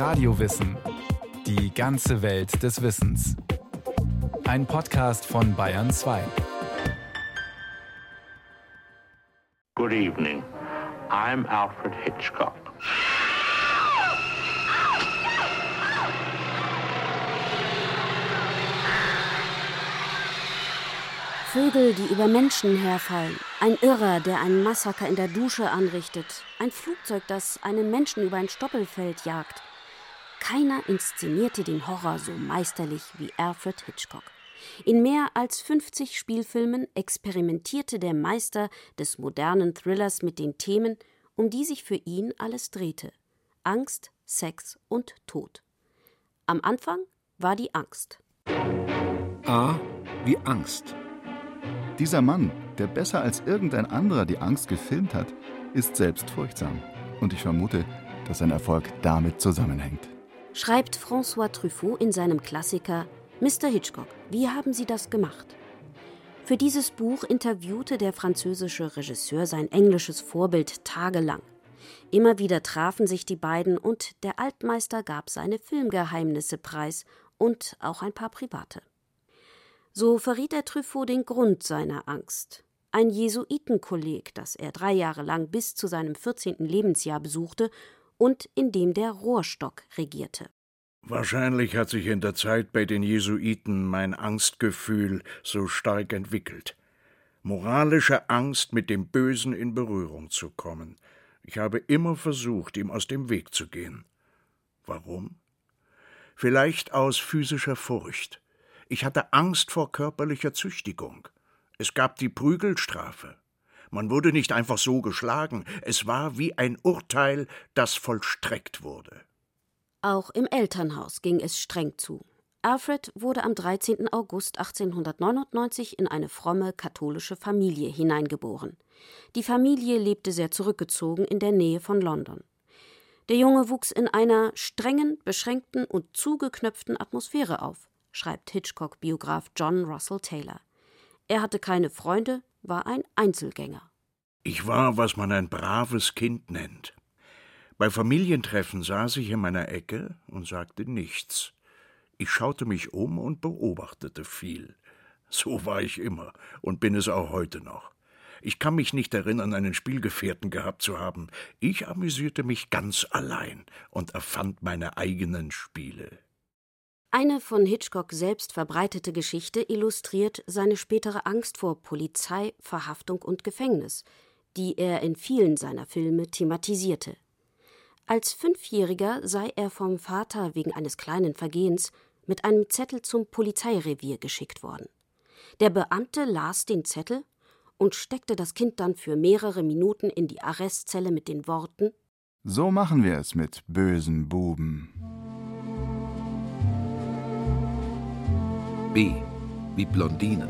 Radiowissen. Die ganze Welt des Wissens. Ein Podcast von Bayern 2. Good evening. I'm Alfred Hitchcock. Vögel, die über Menschen herfallen. Ein Irrer, der ein Massaker in der Dusche anrichtet. Ein Flugzeug, das einen Menschen über ein Stoppelfeld jagt. Keiner inszenierte den Horror so meisterlich wie Alfred Hitchcock. In mehr als 50 Spielfilmen experimentierte der Meister des modernen Thrillers mit den Themen, um die sich für ihn alles drehte. Angst, Sex und Tod. Am Anfang war die Angst. A wie Angst. Dieser Mann, der besser als irgendein anderer die Angst gefilmt hat, ist selbst furchtsam. Und ich vermute, dass sein Erfolg damit zusammenhängt. Schreibt François Truffaut in seinem Klassiker Mr. Hitchcock, wie haben Sie das gemacht? Für dieses Buch interviewte der französische Regisseur sein englisches Vorbild tagelang. Immer wieder trafen sich die beiden und der Altmeister gab seine Filmgeheimnisse preis und auch ein paar private. So verriet er Truffaut den Grund seiner Angst. Ein Jesuitenkolleg, das er drei Jahre lang bis zu seinem 14. Lebensjahr besuchte und in dem der Rohrstock regierte. Wahrscheinlich hat sich in der Zeit bei den Jesuiten mein Angstgefühl so stark entwickelt. Moralische Angst, mit dem Bösen in Berührung zu kommen. Ich habe immer versucht, ihm aus dem Weg zu gehen. Warum? Vielleicht aus physischer Furcht. Ich hatte Angst vor körperlicher Züchtigung. Es gab die Prügelstrafe. Man wurde nicht einfach so geschlagen, es war wie ein Urteil, das vollstreckt wurde. Auch im Elternhaus ging es streng zu. Alfred wurde am 13. August 1899 in eine fromme katholische Familie hineingeboren. Die Familie lebte sehr zurückgezogen in der Nähe von London. Der Junge wuchs in einer strengen, beschränkten und zugeknöpften Atmosphäre auf schreibt Hitchcock-Biograf John Russell Taylor. Er hatte keine Freunde, war ein Einzelgänger. Ich war, was man ein braves Kind nennt. Bei Familientreffen saß ich in meiner Ecke und sagte nichts. Ich schaute mich um und beobachtete viel. So war ich immer und bin es auch heute noch. Ich kann mich nicht erinnern, einen Spielgefährten gehabt zu haben. Ich amüsierte mich ganz allein und erfand meine eigenen Spiele. Eine von Hitchcock selbst verbreitete Geschichte illustriert seine spätere Angst vor Polizei, Verhaftung und Gefängnis, die er in vielen seiner Filme thematisierte. Als Fünfjähriger sei er vom Vater wegen eines kleinen Vergehens mit einem Zettel zum Polizeirevier geschickt worden. Der Beamte las den Zettel und steckte das Kind dann für mehrere Minuten in die Arrestzelle mit den Worten So machen wir es mit bösen Buben. B wie Blondinen.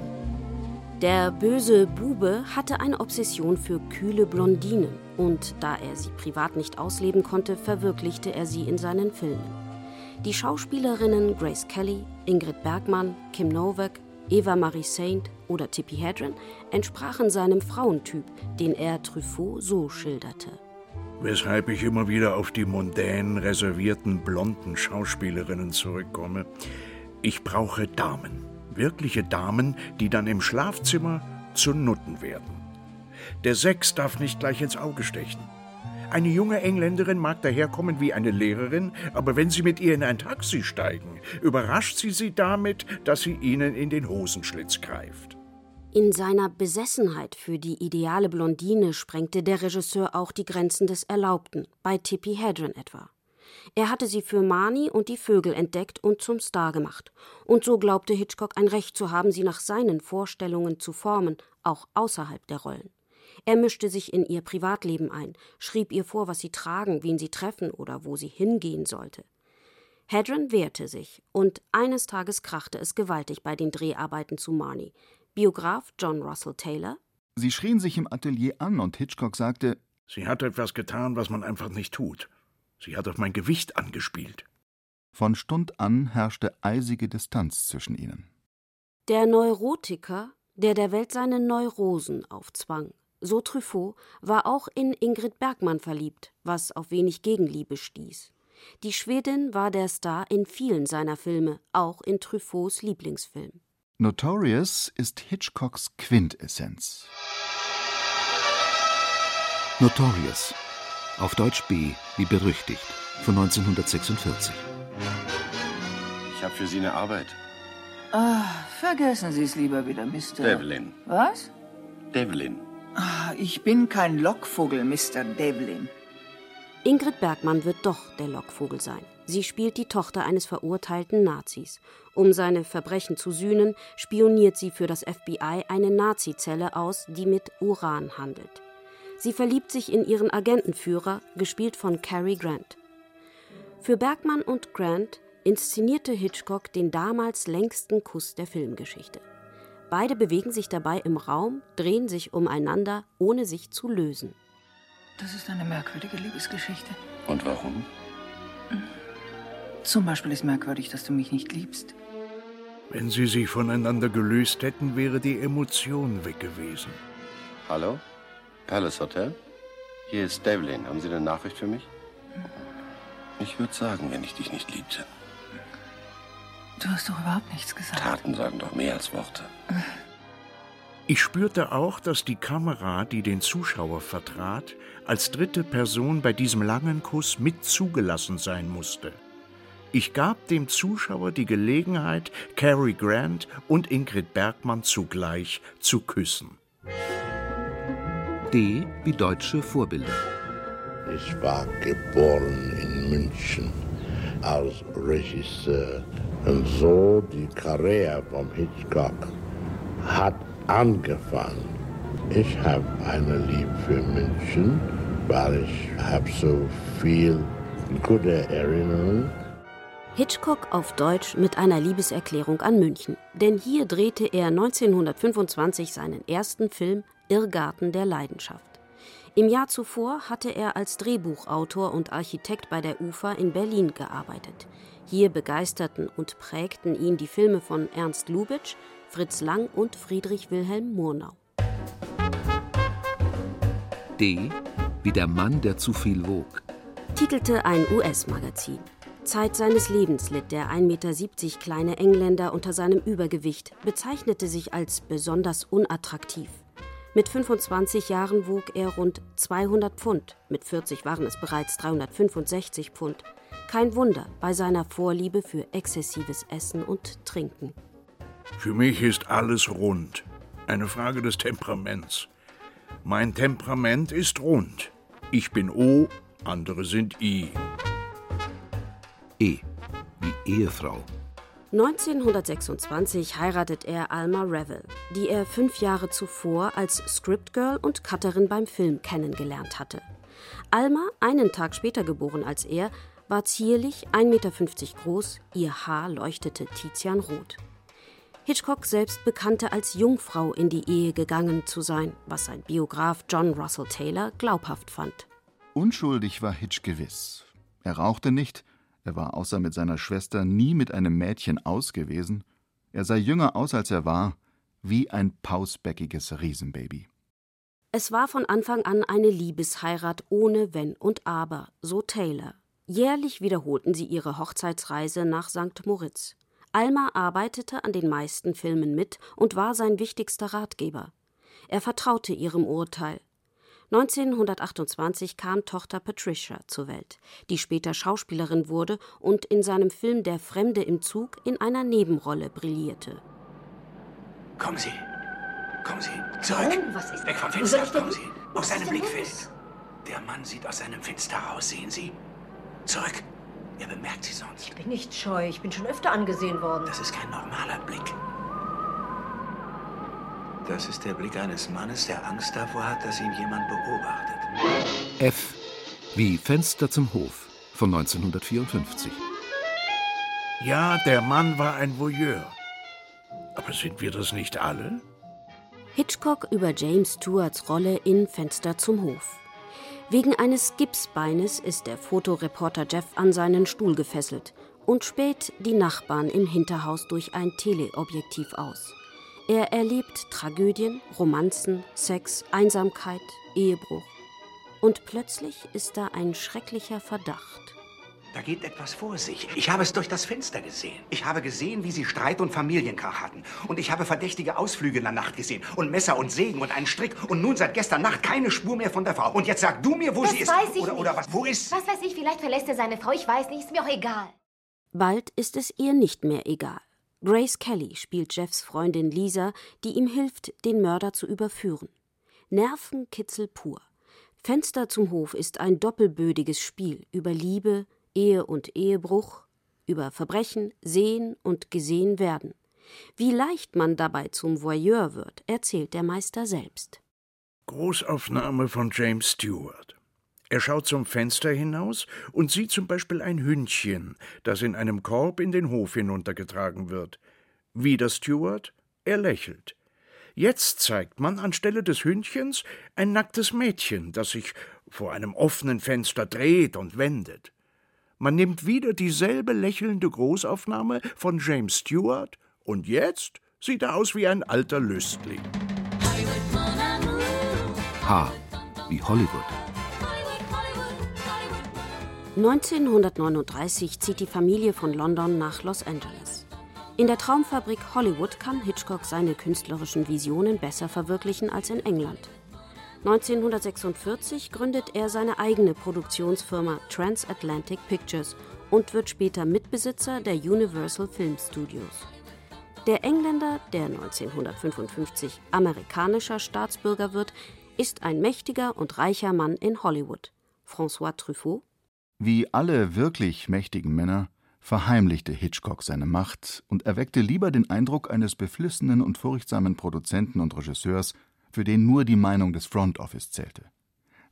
Der böse Bube hatte eine Obsession für kühle Blondinen und da er sie privat nicht ausleben konnte, verwirklichte er sie in seinen Filmen. Die Schauspielerinnen Grace Kelly, Ingrid Bergmann, Kim Novak, Eva Marie Saint oder Tippi Hedren entsprachen seinem Frauentyp, den er Truffaut so schilderte. Weshalb ich immer wieder auf die mondän reservierten blonden Schauspielerinnen zurückkomme. Ich brauche Damen, wirkliche Damen, die dann im Schlafzimmer zu Nutten werden. Der Sex darf nicht gleich ins Auge stechen. Eine junge Engländerin mag daherkommen wie eine Lehrerin, aber wenn Sie mit ihr in ein Taxi steigen, überrascht sie Sie damit, dass sie Ihnen in den Hosenschlitz greift. In seiner Besessenheit für die ideale Blondine sprengte der Regisseur auch die Grenzen des Erlaubten, bei Tippi Hedren etwa. Er hatte sie für Marnie und die Vögel entdeckt und zum Star gemacht. Und so glaubte Hitchcock ein Recht zu haben, sie nach seinen Vorstellungen zu formen, auch außerhalb der Rollen. Er mischte sich in ihr Privatleben ein, schrieb ihr vor, was sie tragen, wen sie treffen oder wo sie hingehen sollte. Hedren wehrte sich, und eines Tages krachte es gewaltig bei den Dreharbeiten zu Marnie. Biograf John Russell Taylor. Sie schrien sich im Atelier an und Hitchcock sagte: Sie hat etwas getan, was man einfach nicht tut. Sie hat auf mein Gewicht angespielt. Von Stund an herrschte eisige Distanz zwischen ihnen. Der Neurotiker, der der Welt seine Neurosen aufzwang, so Truffaut, war auch in Ingrid Bergmann verliebt, was auf wenig Gegenliebe stieß. Die Schwedin war der Star in vielen seiner Filme, auch in Truffauts Lieblingsfilm. Notorious ist Hitchcocks Quintessenz. Notorious, auf Deutsch B wie berüchtigt, von 1946. Ich habe für Sie eine Arbeit. Ah, vergessen Sie es lieber wieder, Mr. Devlin. Was? Devlin. Ah, ich bin kein Lockvogel, Mr. Devlin. Ingrid Bergmann wird doch der Lockvogel sein. Sie spielt die Tochter eines verurteilten Nazis. Um seine Verbrechen zu sühnen, spioniert sie für das FBI eine Nazizelle aus, die mit Uran handelt. Sie verliebt sich in ihren Agentenführer, gespielt von Cary Grant. Für Bergmann und Grant inszenierte Hitchcock den damals längsten Kuss der Filmgeschichte. Beide bewegen sich dabei im Raum, drehen sich umeinander, ohne sich zu lösen. Das ist eine merkwürdige Liebesgeschichte. Und warum? Zum Beispiel ist merkwürdig, dass du mich nicht liebst. Wenn sie sich voneinander gelöst hätten, wäre die Emotion weg gewesen. Hallo? Palace Hotel? Hier ist Devlin. Haben Sie eine Nachricht für mich? Ich würde sagen, wenn ich dich nicht liebte. Du hast doch überhaupt nichts gesagt. Taten sagen doch mehr als Worte. Ich spürte auch, dass die Kamera, die den Zuschauer vertrat, als dritte Person bei diesem langen Kuss mit zugelassen sein musste. Ich gab dem Zuschauer die Gelegenheit, Cary Grant und Ingrid Bergmann zugleich zu küssen. D wie deutsche Vorbilder. Ich war geboren in München als Regisseur. Und so die Karriere von Hitchcock hat angefangen. Ich habe eine Liebe für München, weil ich habe so viel gute Erinnerungen. Hitchcock auf Deutsch mit einer Liebeserklärung an München. Denn hier drehte er 1925 seinen ersten Film Irrgarten der Leidenschaft. Im Jahr zuvor hatte er als Drehbuchautor und Architekt bei der UFA in Berlin gearbeitet. Hier begeisterten und prägten ihn die Filme von Ernst Lubitsch, Fritz Lang und Friedrich Wilhelm Murnau. D wie der Mann, der zu viel wog. Titelte ein US-Magazin. Zeit seines Lebens litt der 1,70 Meter kleine Engländer unter seinem Übergewicht, bezeichnete sich als besonders unattraktiv. Mit 25 Jahren wog er rund 200 Pfund, mit 40 waren es bereits 365 Pfund. Kein Wunder bei seiner Vorliebe für exzessives Essen und Trinken. Für mich ist alles rund. Eine Frage des Temperaments. Mein Temperament ist rund. Ich bin O, andere sind I. E wie Ehefrau. 1926 heiratet er Alma Revel, die er fünf Jahre zuvor als Scriptgirl und Cutterin beim Film kennengelernt hatte. Alma, einen Tag später geboren als er, war zierlich, 1,50 Meter groß, ihr Haar leuchtete tizianrot. Hitchcock selbst bekannte als Jungfrau in die Ehe gegangen zu sein, was sein Biograf John Russell Taylor glaubhaft fand. Unschuldig war Hitch gewiss. Er rauchte nicht, er war außer mit seiner Schwester nie mit einem Mädchen aus gewesen, er sah jünger aus als er war, wie ein pausbäckiges Riesenbaby. Es war von Anfang an eine Liebesheirat ohne Wenn und Aber, so Taylor. Jährlich wiederholten sie ihre Hochzeitsreise nach St. Moritz. Alma arbeitete an den meisten Filmen mit und war sein wichtigster Ratgeber. Er vertraute ihrem Urteil. 1928 kam Tochter Patricia zur Welt, die später Schauspielerin wurde und in seinem Film Der Fremde im Zug in einer Nebenrolle brillierte. Kommen Sie. Kommen Sie. Zurück. Oh, was ist Weg vom Fenster. Kommen Sie. Aus seinem Blickfeld. los? Der Mann sieht aus seinem Fenster raus, sehen Sie? Zurück. Er bemerkt Sie sonst. Ich bin nicht scheu. Ich bin schon öfter angesehen worden. Das ist kein normaler Blick. Das ist der Blick eines Mannes, der Angst davor hat, dass ihn jemand beobachtet. F wie Fenster zum Hof von 1954. Ja, der Mann war ein Voyeur. Aber sind wir das nicht alle? Hitchcock über James Stewarts Rolle in Fenster zum Hof. Wegen eines Gipsbeines ist der Fotoreporter Jeff an seinen Stuhl gefesselt und späht die Nachbarn im Hinterhaus durch ein Teleobjektiv aus. Er erlebt Tragödien, Romanzen, Sex, Einsamkeit, Ehebruch. Und plötzlich ist da ein schrecklicher Verdacht. Da geht etwas vor sich. Ich habe es durch das Fenster gesehen. Ich habe gesehen, wie Sie Streit und Familienkrach hatten. Und ich habe verdächtige Ausflüge in der Nacht gesehen. Und Messer und Sägen und einen Strick. Und nun seit gestern Nacht keine Spur mehr von der Frau. Und jetzt sag du mir, wo das sie ist. weiß ich oder, nicht. oder was? Wo ist? Was weiß ich, vielleicht verlässt er seine Frau. Ich weiß nicht, ist mir auch egal. Bald ist es ihr nicht mehr egal. Grace Kelly spielt Jeffs Freundin Lisa, die ihm hilft, den Mörder zu überführen. Nervenkitzel pur. Fenster zum Hof ist ein doppelbödiges Spiel über Liebe, Ehe und Ehebruch, über Verbrechen, Sehen und Gesehen werden. Wie leicht man dabei zum Voyeur wird, erzählt der Meister selbst. Großaufnahme von James Stewart. Er schaut zum Fenster hinaus und sieht zum Beispiel ein Hündchen, das in einem Korb in den Hof hinuntergetragen wird. Wieder Stewart, er lächelt. Jetzt zeigt man anstelle des Hündchens ein nacktes Mädchen, das sich vor einem offenen Fenster dreht und wendet. Man nimmt wieder dieselbe lächelnde Großaufnahme von James Stewart und jetzt sieht er aus wie ein alter Lüstling. H. Wie Hollywood. 1939 zieht die Familie von London nach Los Angeles. In der Traumfabrik Hollywood kann Hitchcock seine künstlerischen Visionen besser verwirklichen als in England. 1946 gründet er seine eigene Produktionsfirma Transatlantic Pictures und wird später Mitbesitzer der Universal Film Studios. Der Engländer, der 1955 amerikanischer Staatsbürger wird, ist ein mächtiger und reicher Mann in Hollywood. François Truffaut. Wie alle wirklich mächtigen Männer verheimlichte Hitchcock seine Macht und erweckte lieber den Eindruck eines beflissenen und furchtsamen Produzenten und Regisseurs, für den nur die Meinung des Front Office zählte.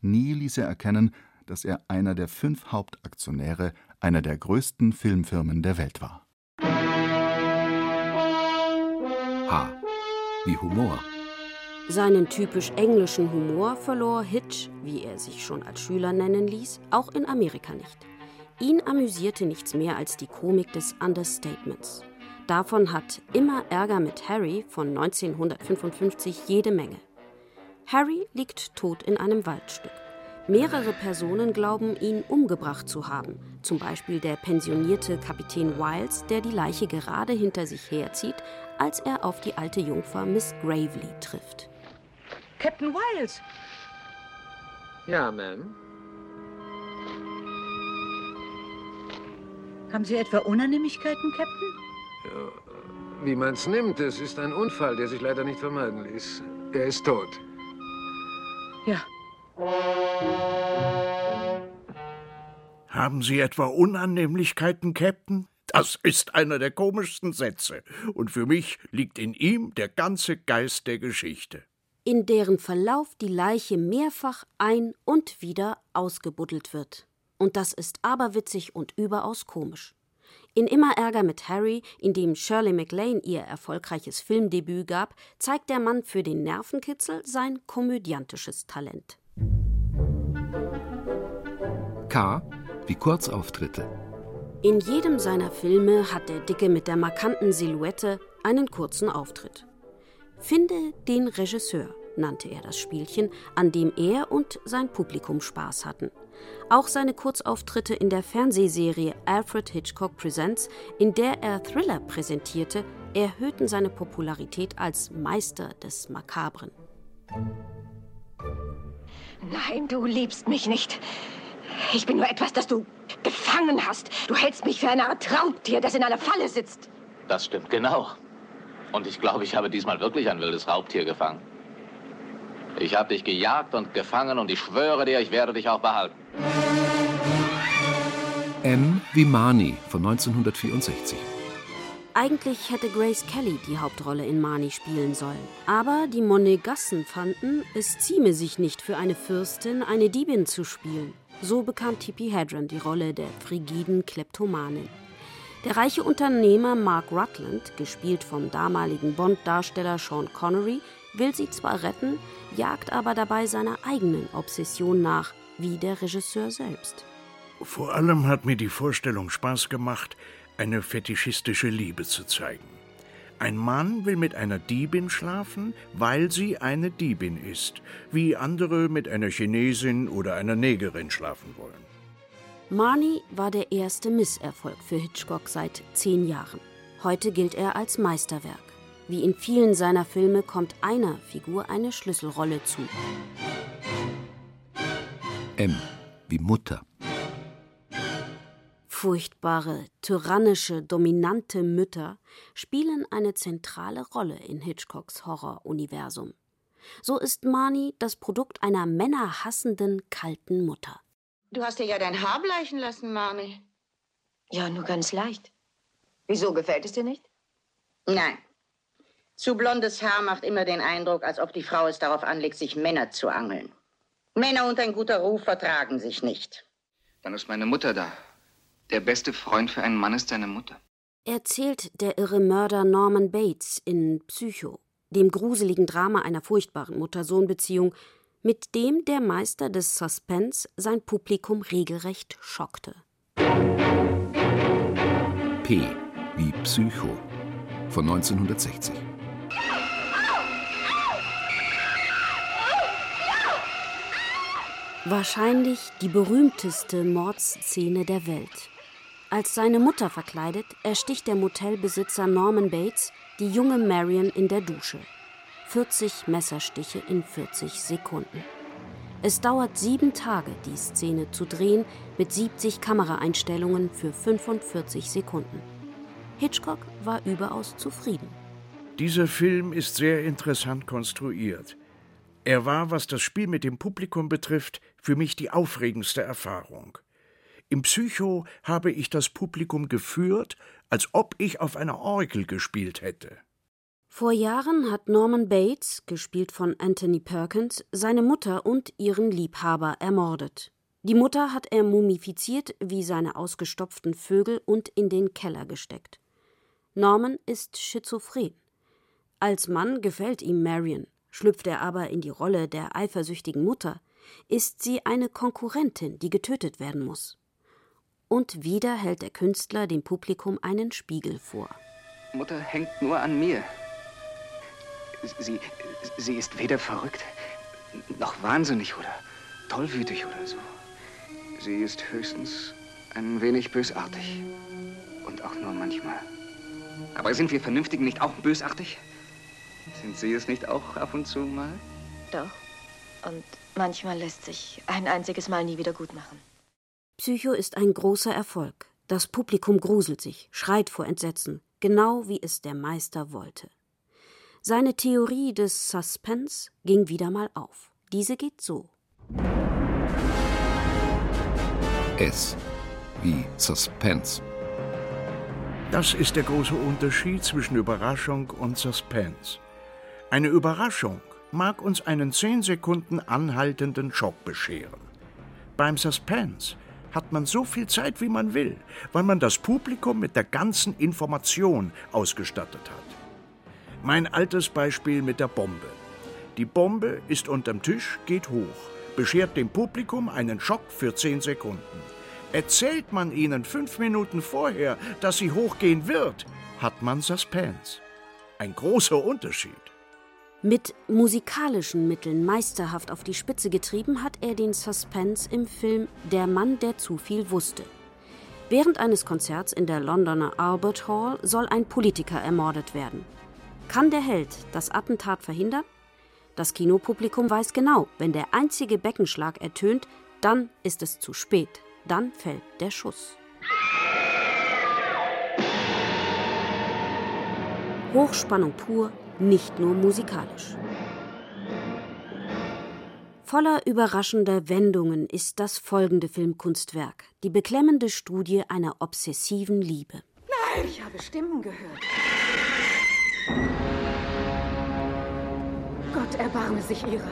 Nie ließ er erkennen, dass er einer der fünf Hauptaktionäre einer der größten Filmfirmen der Welt war. H. Wie Humor. Seinen typisch englischen Humor verlor Hitch, wie er sich schon als Schüler nennen ließ, auch in Amerika nicht. Ihn amüsierte nichts mehr als die Komik des Understatements. Davon hat Immer Ärger mit Harry von 1955 jede Menge. Harry liegt tot in einem Waldstück. Mehrere Personen glauben, ihn umgebracht zu haben. Zum Beispiel der pensionierte Kapitän Wiles, der die Leiche gerade hinter sich herzieht, als er auf die alte Jungfer Miss Gravely trifft. Captain Wiles! Ja, Ma'am. Haben Sie etwa Unannehmlichkeiten, Captain? Ja, wie man's nimmt, es ist ein Unfall, der sich leider nicht vermeiden ließ. Er ist tot. Ja. Haben Sie etwa Unannehmlichkeiten, Captain? Das ist einer der komischsten Sätze. Und für mich liegt in ihm der ganze Geist der Geschichte. In deren Verlauf die Leiche mehrfach ein- und wieder ausgebuddelt wird. Und das ist aberwitzig und überaus komisch. In Immer Ärger mit Harry, in dem Shirley MacLaine ihr erfolgreiches Filmdebüt gab, zeigt der Mann für den Nervenkitzel sein komödiantisches Talent. K. Wie Kurzauftritte. In jedem seiner Filme hat der Dicke mit der markanten Silhouette einen kurzen Auftritt. Finde den Regisseur nannte er das Spielchen, an dem er und sein Publikum Spaß hatten. Auch seine Kurzauftritte in der Fernsehserie Alfred Hitchcock Presents, in der er Thriller präsentierte, erhöhten seine Popularität als Meister des Makabren. Nein, du liebst mich nicht. Ich bin nur etwas, das du gefangen hast. Du hältst mich für eine Art Raubtier, das in einer Falle sitzt. Das stimmt genau. Und ich glaube, ich habe diesmal wirklich ein wildes Raubtier gefangen. Ich habe dich gejagt und gefangen und ich schwöre dir, ich werde dich auch behalten. M wie Marnie von 1964. Eigentlich hätte Grace Kelly die Hauptrolle in Marnie spielen sollen. Aber die Monegassen fanden, es zieme sich nicht für eine Fürstin, eine Diebin zu spielen. So bekam Tippi Hedren die Rolle der frigiden Kleptomanin. Der reiche Unternehmer Mark Rutland, gespielt vom damaligen Bond-Darsteller Sean Connery, will sie zwar retten, jagt aber dabei seiner eigenen Obsession nach, wie der Regisseur selbst. Vor allem hat mir die Vorstellung Spaß gemacht, eine fetischistische Liebe zu zeigen. Ein Mann will mit einer Diebin schlafen, weil sie eine Diebin ist, wie andere mit einer Chinesin oder einer Negerin schlafen wollen. Marnie war der erste Misserfolg für Hitchcock seit zehn Jahren. Heute gilt er als Meisterwerk. Wie in vielen seiner Filme kommt einer Figur eine Schlüsselrolle zu. M wie Mutter. Furchtbare, tyrannische, dominante Mütter spielen eine zentrale Rolle in Hitchcocks Horroruniversum. So ist Marnie das Produkt einer männerhassenden, kalten Mutter. Du hast dir ja dein Haar bleichen lassen, Marnie. Ja, nur ganz leicht. Wieso gefällt es dir nicht? Nein. Zu blondes Haar macht immer den Eindruck, als ob die Frau es darauf anlegt, sich Männer zu angeln. Männer und ein guter Ruf vertragen sich nicht. Dann ist meine Mutter da. Der beste Freund für einen Mann ist seine Mutter. Erzählt der irre Mörder Norman Bates in Psycho, dem gruseligen Drama einer furchtbaren Mutter-Sohn-Beziehung, mit dem der Meister des Suspense sein Publikum regelrecht schockte. P wie Psycho von 1960. Wahrscheinlich die berühmteste Mordszene der Welt. Als seine Mutter verkleidet, ersticht der Motelbesitzer Norman Bates die junge Marion in der Dusche. 40 Messerstiche in 40 Sekunden. Es dauert sieben Tage, die Szene zu drehen, mit 70 Kameraeinstellungen für 45 Sekunden. Hitchcock war überaus zufrieden. Dieser Film ist sehr interessant konstruiert. Er war, was das Spiel mit dem Publikum betrifft, für mich die aufregendste Erfahrung. Im Psycho habe ich das Publikum geführt, als ob ich auf einer Orgel gespielt hätte. Vor Jahren hat Norman Bates, gespielt von Anthony Perkins, seine Mutter und ihren Liebhaber ermordet. Die Mutter hat er mumifiziert wie seine ausgestopften Vögel und in den Keller gesteckt. Norman ist schizophren. Als Mann gefällt ihm Marion, schlüpft er aber in die Rolle der eifersüchtigen Mutter, ist sie eine Konkurrentin, die getötet werden muss. Und wieder hält der Künstler dem Publikum einen Spiegel vor. Mutter hängt nur an mir. Sie, sie ist weder verrückt, noch wahnsinnig oder tollwütig oder so. Sie ist höchstens ein wenig bösartig. Und auch nur manchmal. Aber sind wir Vernünftigen nicht auch bösartig? Sind Sie es nicht auch ab und zu mal? Doch. Und manchmal lässt sich ein einziges Mal nie wieder gut machen. Psycho ist ein großer Erfolg. Das Publikum gruselt sich, schreit vor Entsetzen, genau wie es der Meister wollte. Seine Theorie des Suspense ging wieder mal auf. Diese geht so. S wie Suspense. Das ist der große Unterschied zwischen Überraschung und Suspense. Eine Überraschung mag uns einen zehn Sekunden anhaltenden Schock bescheren. Beim Suspense hat man so viel Zeit, wie man will, weil man das Publikum mit der ganzen Information ausgestattet hat. Mein altes Beispiel mit der Bombe. Die Bombe ist unterm Tisch, geht hoch, beschert dem Publikum einen Schock für zehn Sekunden. Erzählt man ihnen fünf Minuten vorher, dass sie hochgehen wird, hat man Suspense. Ein großer Unterschied. Mit musikalischen Mitteln meisterhaft auf die Spitze getrieben hat er den Suspense im Film Der Mann, der zu viel wusste. Während eines Konzerts in der Londoner Albert Hall soll ein Politiker ermordet werden. Kann der Held das Attentat verhindern? Das Kinopublikum weiß genau, wenn der einzige Beckenschlag ertönt, dann ist es zu spät. Dann fällt der Schuss. Hochspannung pur, nicht nur musikalisch. Voller überraschender Wendungen ist das folgende Filmkunstwerk, die beklemmende Studie einer obsessiven Liebe. Nein! Ich habe Stimmen gehört. Gott erbarme sich ihrer.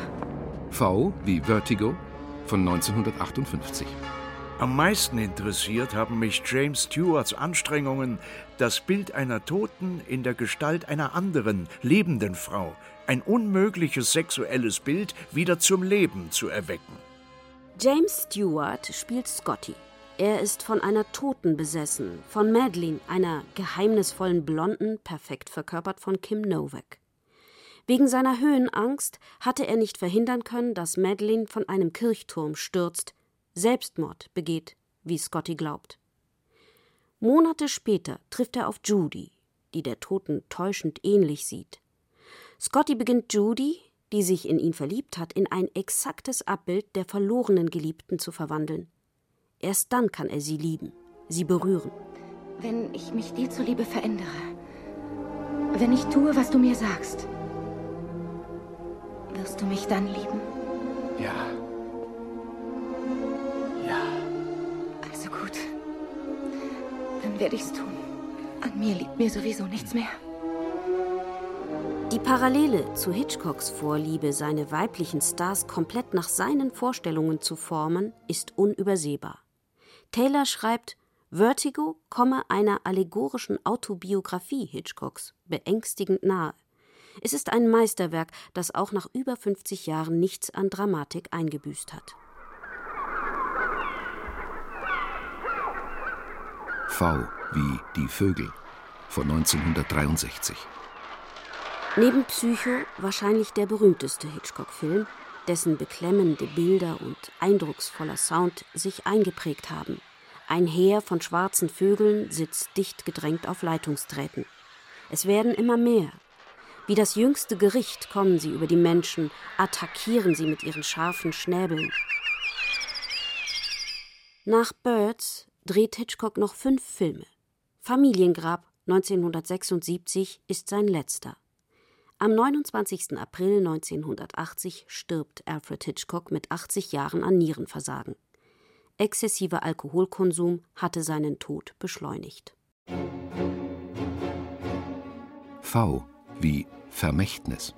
V wie Vertigo von 1958. Am meisten interessiert haben mich James Stewarts Anstrengungen, das Bild einer Toten in der Gestalt einer anderen, lebenden Frau, ein unmögliches sexuelles Bild, wieder zum Leben zu erwecken. James Stewart spielt Scotty. Er ist von einer Toten besessen, von Madeline, einer geheimnisvollen Blonden, perfekt verkörpert von Kim Novak. Wegen seiner Höhenangst hatte er nicht verhindern können, dass Madeline von einem Kirchturm stürzt, Selbstmord begeht, wie Scotty glaubt. Monate später trifft er auf Judy, die der Toten täuschend ähnlich sieht. Scotty beginnt Judy, die sich in ihn verliebt hat, in ein exaktes Abbild der verlorenen Geliebten zu verwandeln. Erst dann kann er sie lieben, sie berühren. Wenn ich mich dir zuliebe verändere, wenn ich tue, was du mir sagst, wirst du mich dann lieben? Ja. Ja. Dann werde ich's tun. An mir liegt mir sowieso nichts mehr. Die Parallele zu Hitchcocks Vorliebe, seine weiblichen Stars komplett nach seinen Vorstellungen zu formen, ist unübersehbar. Taylor schreibt, Vertigo komme einer allegorischen Autobiografie Hitchcocks beängstigend nahe. Es ist ein Meisterwerk, das auch nach über 50 Jahren nichts an Dramatik eingebüßt hat. V wie die Vögel von 1963. Neben Psycho wahrscheinlich der berühmteste Hitchcock-Film, dessen beklemmende Bilder und eindrucksvoller Sound sich eingeprägt haben. Ein Heer von schwarzen Vögeln sitzt dicht gedrängt auf Leitungsdrähten. Es werden immer mehr. Wie das jüngste Gericht kommen sie über die Menschen, attackieren sie mit ihren scharfen Schnäbeln. Nach Birds dreht Hitchcock noch fünf Filme. Familiengrab 1976 ist sein letzter. Am 29. April 1980 stirbt Alfred Hitchcock mit 80 Jahren an Nierenversagen. Exzessiver Alkoholkonsum hatte seinen Tod beschleunigt. V wie Vermächtnis.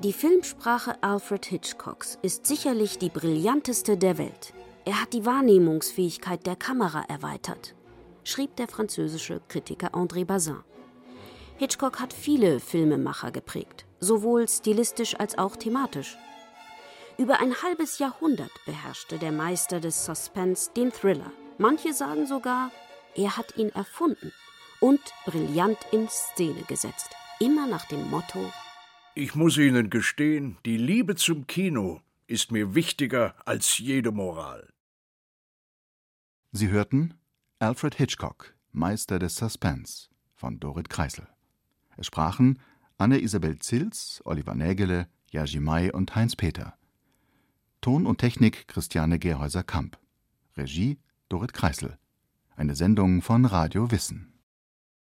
Die Filmsprache Alfred Hitchcocks ist sicherlich die brillanteste der Welt. Er hat die Wahrnehmungsfähigkeit der Kamera erweitert, schrieb der französische Kritiker André Bazin. Hitchcock hat viele Filmemacher geprägt, sowohl stilistisch als auch thematisch. Über ein halbes Jahrhundert beherrschte der Meister des Suspense den Thriller. Manche sagen sogar, er hat ihn erfunden und brillant in Szene gesetzt. Immer nach dem Motto: Ich muss Ihnen gestehen, die Liebe zum Kino ist mir wichtiger als jede Moral. Sie hörten Alfred Hitchcock, Meister des Suspense von Dorit Kreisel. Es sprachen Anne-Isabel Zils, Oliver Nägele, Jerzy May und Heinz Peter. Ton und Technik Christiane Gerhäuser-Kamp. Regie Dorit Kreisel. Eine Sendung von Radio Wissen